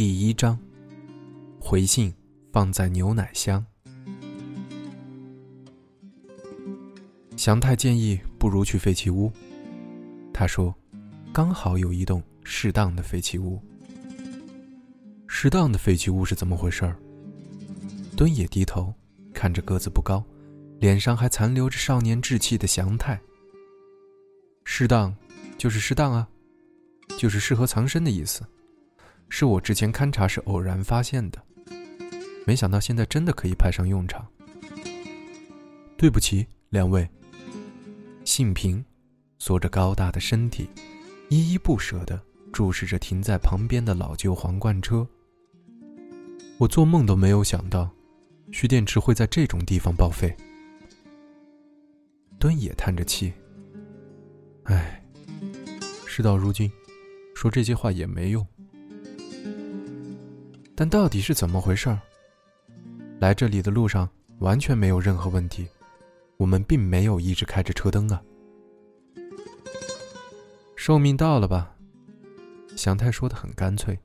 第一章，回信放在牛奶箱。祥太建议不如去废弃屋。他说：“刚好有一栋适当的废弃屋。适当的废弃屋是怎么回事儿？”敦也低头看着个子不高、脸上还残留着少年稚气的祥太。适当，就是适当啊，就是适合藏身的意思。是我之前勘察时偶然发现的，没想到现在真的可以派上用场。对不起，两位。信平缩着高大的身体，依依不舍地注视着停在旁边的老旧皇冠车。我做梦都没有想到，蓄电池会在这种地方报废。敦也叹着气：“唉，事到如今，说这些话也没用。但到底是怎么回事？来这里的路上完全没有任何问题。”我们并没有一直开着车灯啊。寿命到了吧？祥太说的很干脆。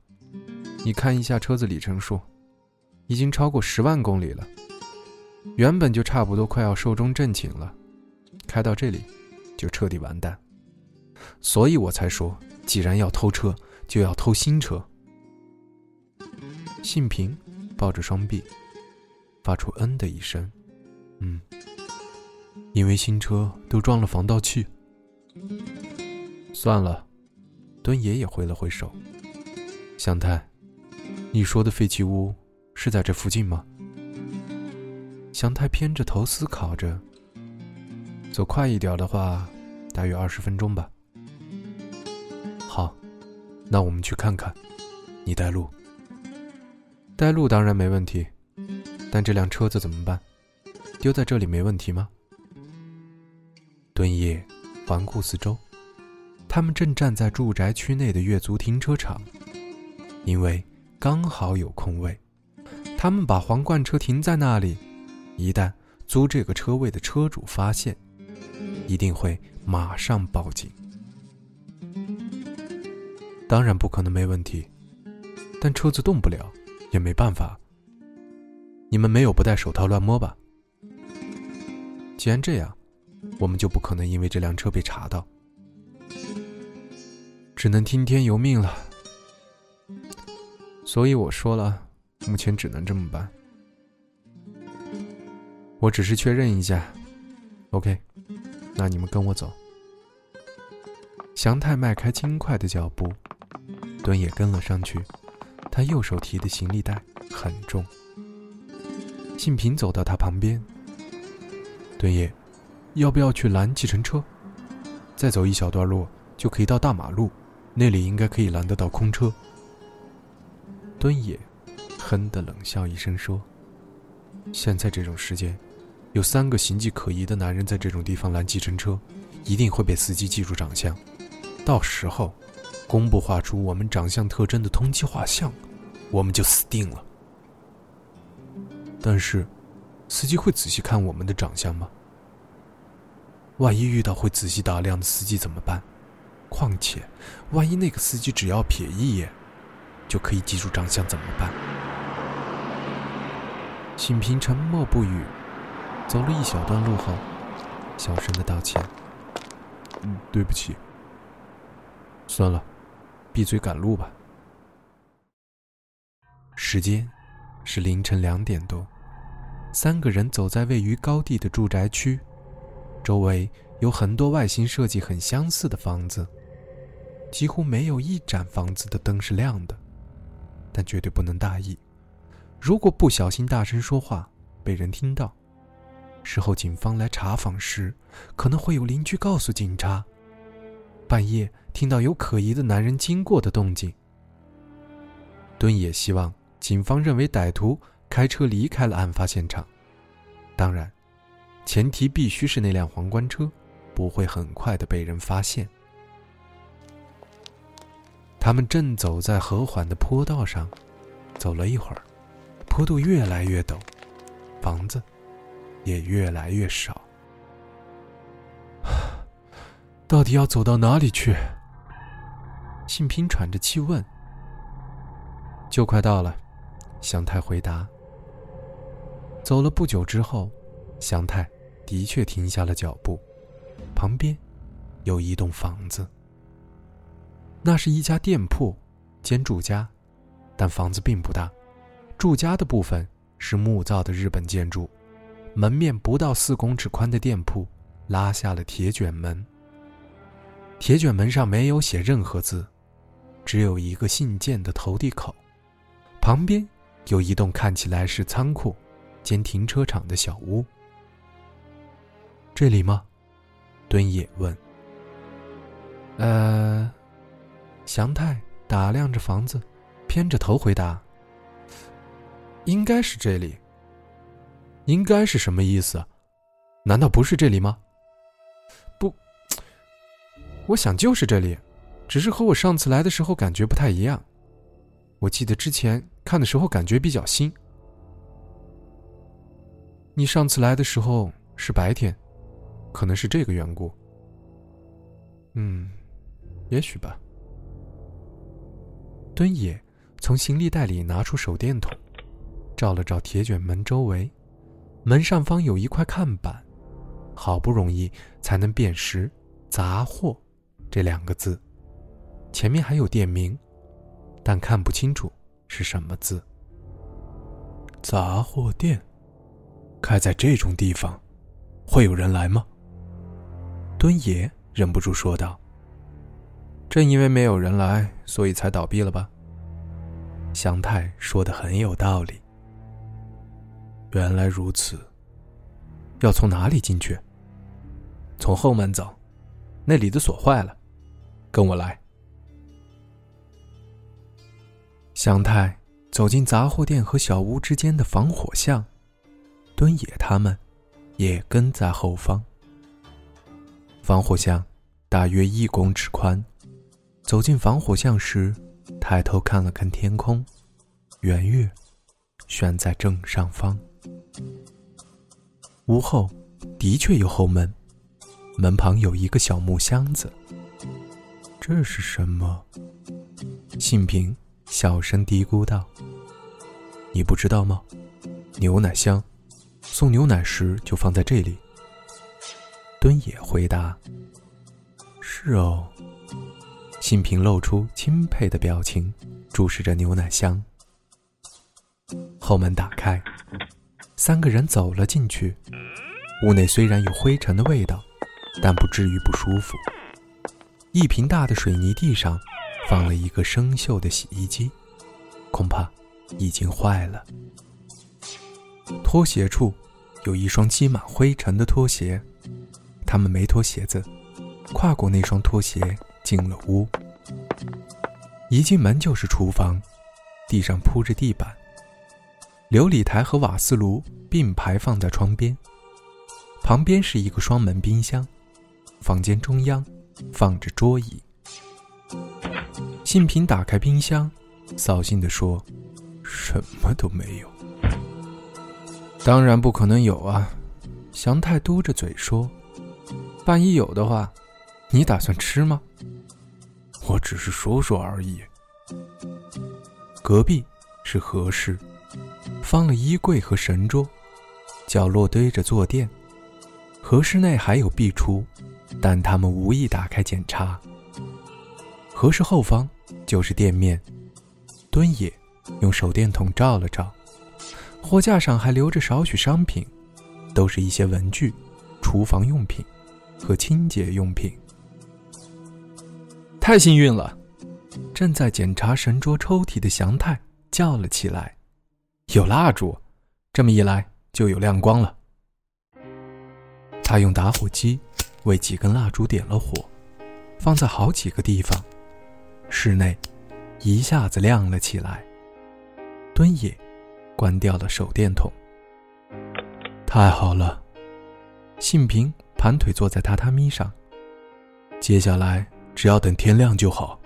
你看一下车子里程数，已经超过十万公里了。原本就差不多快要寿终正寝了，开到这里，就彻底完蛋。所以我才说，既然要偷车，就要偷新车。信平抱着双臂，发出“嗯”的一声，嗯。因为新车都装了防盗器。算了，敦爷也挥了挥手。祥太，你说的废弃屋是在这附近吗？祥太偏着头思考着。走快一点的话，大约二十分钟吧。好，那我们去看看。你带路。带路当然没问题，但这辆车子怎么办？丢在这里没问题吗？敦夜环顾四周，他们正站在住宅区内的月租停车场，因为刚好有空位，他们把皇冠车停在那里。一旦租这个车位的车主发现，一定会马上报警。当然不可能没问题，但车子动不了，也没办法。你们没有不戴手套乱摸吧？既然这样。我们就不可能因为这辆车被查到，只能听天由命了。所以我说了，目前只能这么办。我只是确认一下，OK？那你们跟我走。祥太迈开轻快的脚步，敦也跟了上去。他右手提的行李袋很重。信平走到他旁边，敦也。要不要去拦计程车？再走一小段路就可以到大马路，那里应该可以拦得到空车。敦也哼的冷笑一声说：“现在这种时间，有三个形迹可疑的男人在这种地方拦计程车，一定会被司机记住长相。到时候，公布画出我们长相特征的通缉画像，我们就死定了。但是，司机会仔细看我们的长相吗？”万一遇到会仔细打量的司机怎么办？况且，万一那个司机只要瞥一眼，就可以记住长相怎么办？信平沉默不语，走了一小段路后，小声的道歉：“，对不起。算了，闭嘴赶路吧。”时间是凌晨两点多，三个人走在位于高地的住宅区，周围有很多外形设计很相似的房子，几乎没有一盏房子的灯是亮的。但绝对不能大意，如果不小心大声说话被人听到，事后警方来查访时，可能会有邻居告诉警察，半夜听到有可疑的男人经过的动静。敦也希望警方认为歹徒开车离开了案发现场，当然，前提必须是那辆皇冠车不会很快的被人发现。他们正走在和缓的坡道上，走了一会儿，坡度越来越陡，房子也越来越少。到底要走到哪里去？信平喘着气问。就快到了，祥太回答。走了不久之后，祥太的确停下了脚步，旁边有一栋房子。那是一家店铺兼住家，但房子并不大。住家的部分是木造的日本建筑，门面不到四公尺宽的店铺拉下了铁卷门。铁卷门上没有写任何字，只有一个信件的投递口。旁边有一栋看起来是仓库兼停车场的小屋。这里吗？敦也问。呃。祥太打量着房子，偏着头回答：“应该是这里。”“应该是什么意思？难道不是这里吗？”“不，我想就是这里，只是和我上次来的时候感觉不太一样。我记得之前看的时候感觉比较新。你上次来的时候是白天，可能是这个缘故。嗯，也许吧。”敦野从行李袋里拿出手电筒，照了照铁卷门周围，门上方有一块看板，好不容易才能辨识“杂货”这两个字，前面还有店名，但看不清楚是什么字。杂货店开在这种地方，会有人来吗？敦爷忍不住说道。正因为没有人来，所以才倒闭了吧？祥太说的很有道理。原来如此，要从哪里进去？从后门走，那里的锁坏了。跟我来。祥太走进杂货店和小屋之间的防火巷，敦野他们也跟在后方。防火巷大约一公尺宽。走进防火巷时，抬头看了看天空，圆月悬在正上方。屋后的确有后门，门旁有一个小木箱子。这是什么？信平小声嘀咕道：“你不知道吗？牛奶箱，送牛奶时就放在这里。”敦也回答：“是哦。”信平露出钦佩的表情，注视着牛奶箱。后门打开，三个人走了进去。屋内虽然有灰尘的味道，但不至于不舒服。一平大的水泥地上，放了一个生锈的洗衣机，恐怕已经坏了。拖鞋处有一双积满灰尘的拖鞋，他们没脱鞋子，跨过那双拖鞋。进了屋，一进门就是厨房，地上铺着地板，琉璃台和瓦斯炉并排放在窗边，旁边是一个双门冰箱，房间中央放着桌椅。信平打开冰箱，扫兴地说：“什么都没有。”当然不可能有啊，祥太嘟着嘴说：“万一有的话，你打算吃吗？”我只是说说而已。隔壁是和室，放了衣柜和神桌，角落堆着坐垫。和室内还有壁橱，但他们无意打开检查。和室后方就是店面，敦野用手电筒照了照，货架上还留着少许商品，都是一些文具、厨房用品和清洁用品。太幸运了！正在检查神桌抽屉的祥太叫了起来：“有蜡烛，这么一来就有亮光了。”他用打火机为几根蜡烛点了火，放在好几个地方，室内一下子亮了起来。敦也关掉了手电筒。太好了，信平盘腿坐在榻榻米上。接下来只要等天亮就好。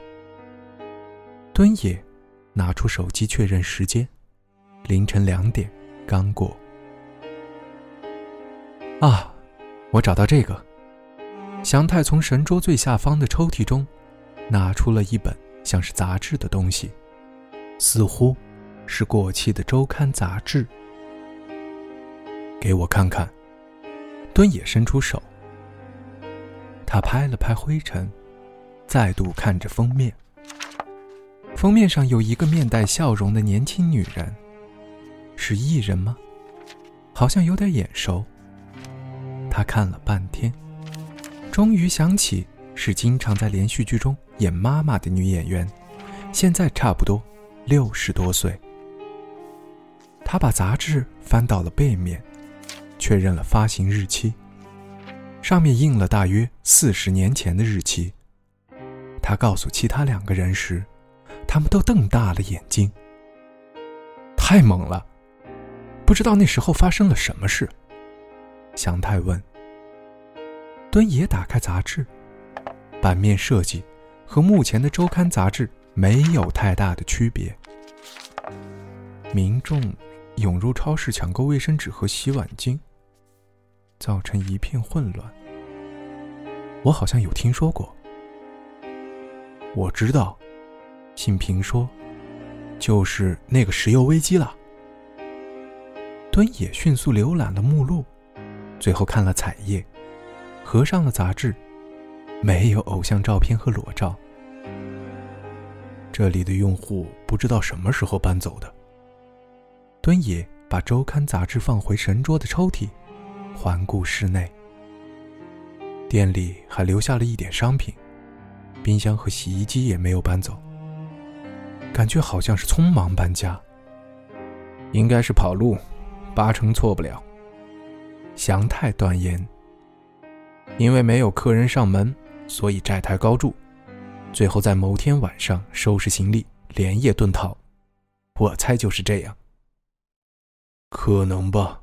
敦野拿出手机确认时间，凌晨两点刚过。啊，我找到这个。祥太从神桌最下方的抽屉中拿出了一本像是杂志的东西，似乎是过期的周刊杂志。给我看看。敦也伸出手，他拍了拍灰尘，再度看着封面。封面上有一个面带笑容的年轻女人，是艺人吗？好像有点眼熟。他看了半天，终于想起是经常在连续剧中演妈妈的女演员，现在差不多六十多岁。他把杂志翻到了背面，确认了发行日期，上面印了大约四十年前的日期。他告诉其他两个人时。他们都瞪大了眼睛。太猛了，不知道那时候发生了什么事。祥太问。敦也打开杂志，版面设计和目前的周刊杂志没有太大的区别。民众涌入超市抢购卫生纸和洗碗巾，造成一片混乱。我好像有听说过。我知道。信平说：“就是那个石油危机了。”敦也迅速浏览了目录，最后看了彩页，合上了杂志，没有偶像照片和裸照。这里的用户不知道什么时候搬走的。敦也把周刊杂志放回神桌的抽屉，环顾室内，店里还留下了一点商品，冰箱和洗衣机也没有搬走。感觉好像是匆忙搬家，应该是跑路，八成错不了。祥太断言，因为没有客人上门，所以债台高筑，最后在某天晚上收拾行李，连夜遁逃。我猜就是这样。可能吧。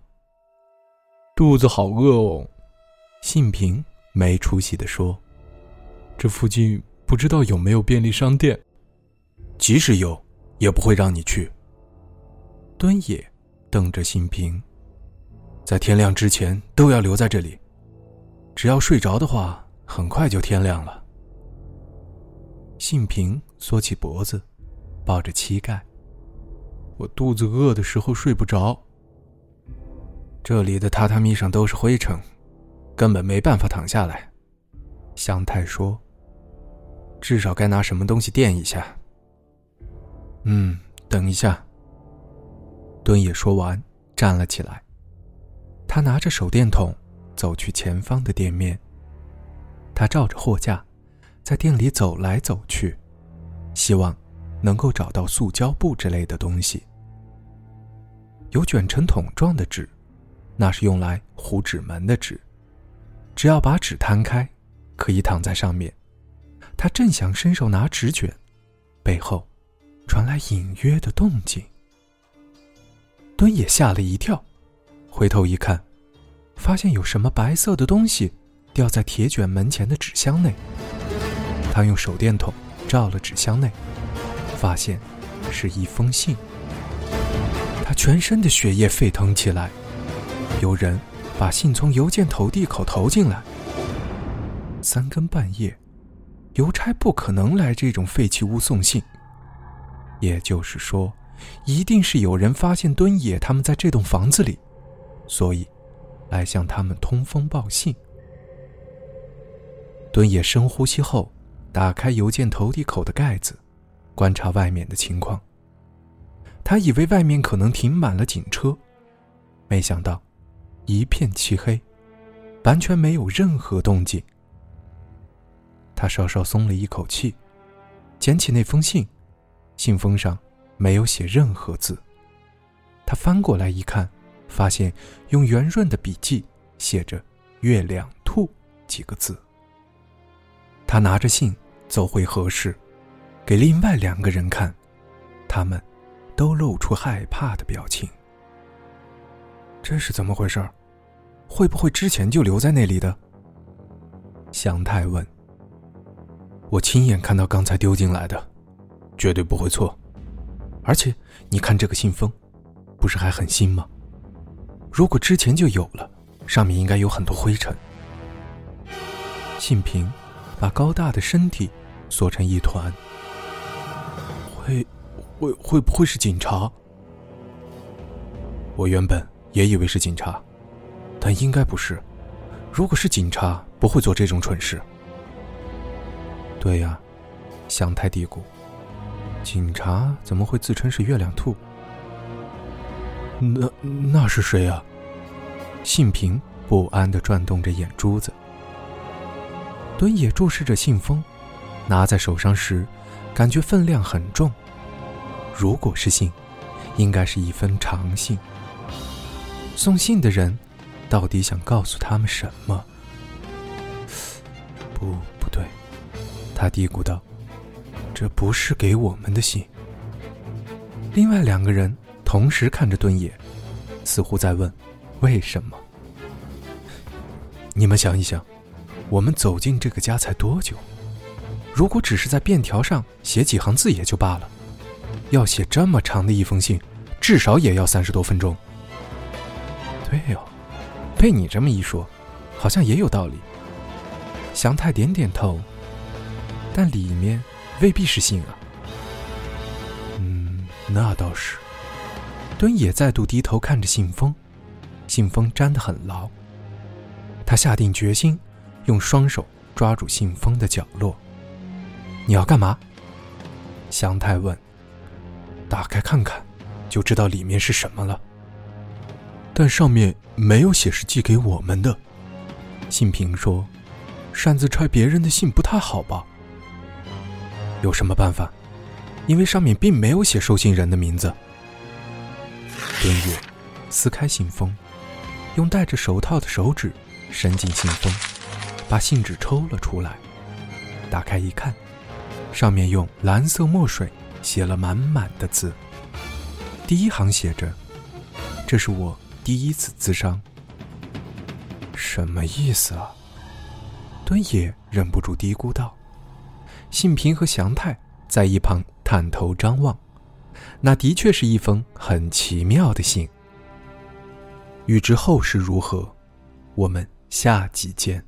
肚子好饿哦，信平没出息的说：“这附近不知道有没有便利商店。”即使有，也不会让你去。敦野瞪着信平，在天亮之前都要留在这里。只要睡着的话，很快就天亮了。信平缩起脖子，抱着膝盖。我肚子饿的时候睡不着。这里的榻榻米上都是灰尘，根本没办法躺下来。香太说：“至少该拿什么东西垫一下。”嗯，等一下。敦也说完，站了起来。他拿着手电筒，走去前方的店面。他照着货架，在店里走来走去，希望能够找到塑胶布之类的东西。有卷成筒状的纸，那是用来糊纸门的纸。只要把纸摊开，可以躺在上面。他正想伸手拿纸卷，背后。传来隐约的动静，敦也吓了一跳，回头一看，发现有什么白色的东西掉在铁卷门前的纸箱内。他用手电筒照了纸箱内，发现是一封信。他全身的血液沸腾起来，有人把信从邮件投递口投进来。三更半夜，邮差不可能来这种废弃屋送信。也就是说，一定是有人发现敦野他们在这栋房子里，所以来向他们通风报信。敦野深呼吸后，打开邮件投递口的盖子，观察外面的情况。他以为外面可能停满了警车，没想到一片漆黑，完全没有任何动静。他稍稍松了一口气，捡起那封信，信封上没有写任何字。他翻过来一看，发现用圆润的笔迹写着“月亮兔”几个字。他拿着信走回合室，给另外两个人看，他们。都露出害怕的表情。这是怎么回事？会不会之前就留在那里的？祥太问。我亲眼看到刚才丢进来的，绝对不会错。而且你看这个信封，不是还很新吗？如果之前就有了，上面应该有很多灰尘。信平把高大的身体缩成一团。会。会会不会是警察？我原本也以为是警察，但应该不是。如果是警察，不会做这种蠢事。对呀，想太嘀咕。警察怎么会自称是月亮兔？那那是谁啊？信平不安的转动着眼珠子。敦也注视着信封，拿在手上时，感觉分量很重。如果是信，应该是一封长信。送信的人到底想告诉他们什么？不，不对，他嘀咕道：“这不是给我们的信。”另外两个人同时看着敦野，似乎在问：“为什么？”你们想一想，我们走进这个家才多久？如果只是在便条上写几行字也就罢了。要写这么长的一封信，至少也要三十多分钟。对哦，被你这么一说，好像也有道理。祥太点点头，但里面未必是信啊。嗯，那倒是。敦也再度低头看着信封，信封粘得很牢。他下定决心，用双手抓住信封的角落。你要干嘛？祥太问。打开看看，就知道里面是什么了。但上面没有写是寄给我们的。信平说：“擅自拆别人的信不太好吧？”有什么办法？因为上面并没有写收信人的名字。敦月撕开信封，用戴着手套的手指伸进信封，把信纸抽了出来。打开一看，上面用蓝色墨水。写了满满的字。第一行写着：“这是我第一次自伤。”什么意思啊？敦野忍不住嘀咕道。信平和祥太在一旁探头张望，那的确是一封很奇妙的信。欲知后事如何，我们下集见。